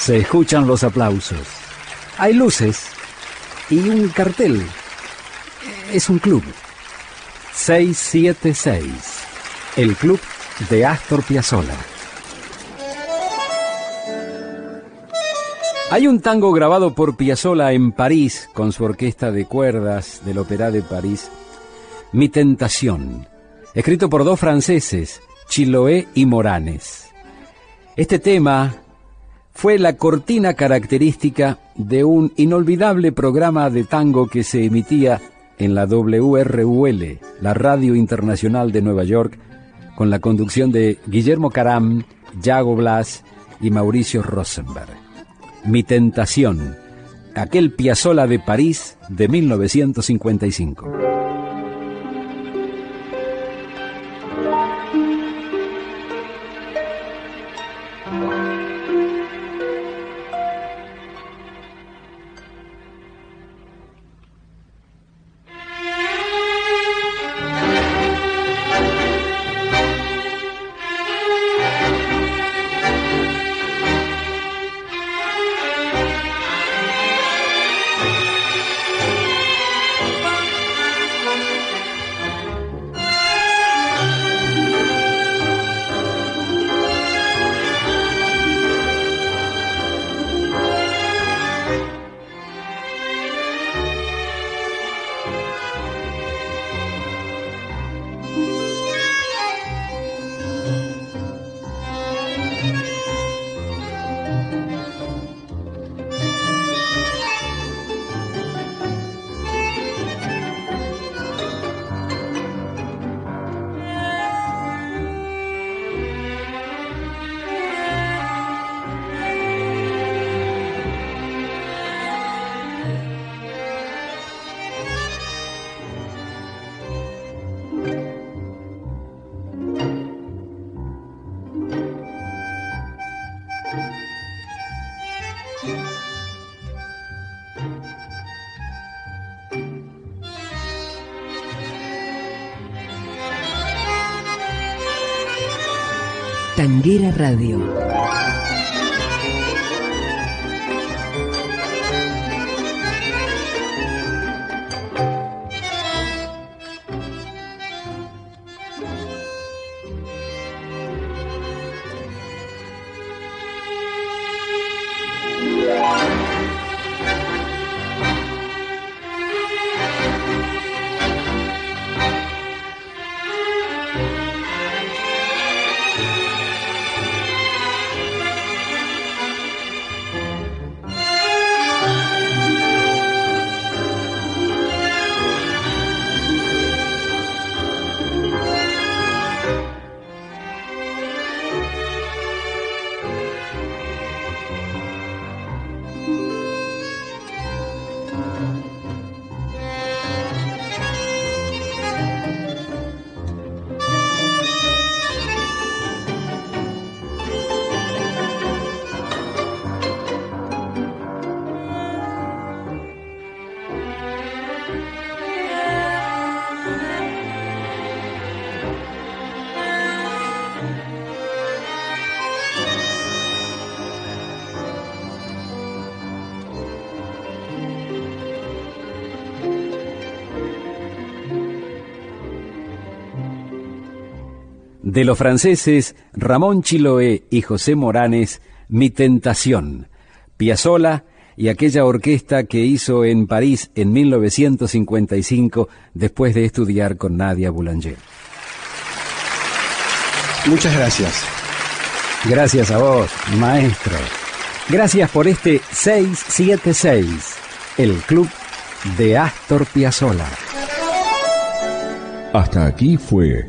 Se escuchan los aplausos. Hay luces y un cartel. Es un club. 676. El club de Astor Piazzolla. Hay un tango grabado por Piazzolla en París con su orquesta de cuerdas del Opéra de París, Mi Tentación, escrito por dos franceses, Chiloé y Moranes. Este tema fue la cortina característica de un inolvidable programa de tango que se emitía en la WRUL, la Radio Internacional de Nueva York, con la conducción de Guillermo Caram, Yago Blas y Mauricio Rosenberg. Mi tentación, aquel Piazzola de París de 1955. Tanguera Radio. De los franceses Ramón Chiloé y José Moranes, Mi Tentación, Piazzolla y aquella orquesta que hizo en París en 1955 después de estudiar con Nadia Boulanger. Muchas gracias. Gracias a vos, maestro. Gracias por este 676, el club de Astor Piazzolla. Hasta aquí fue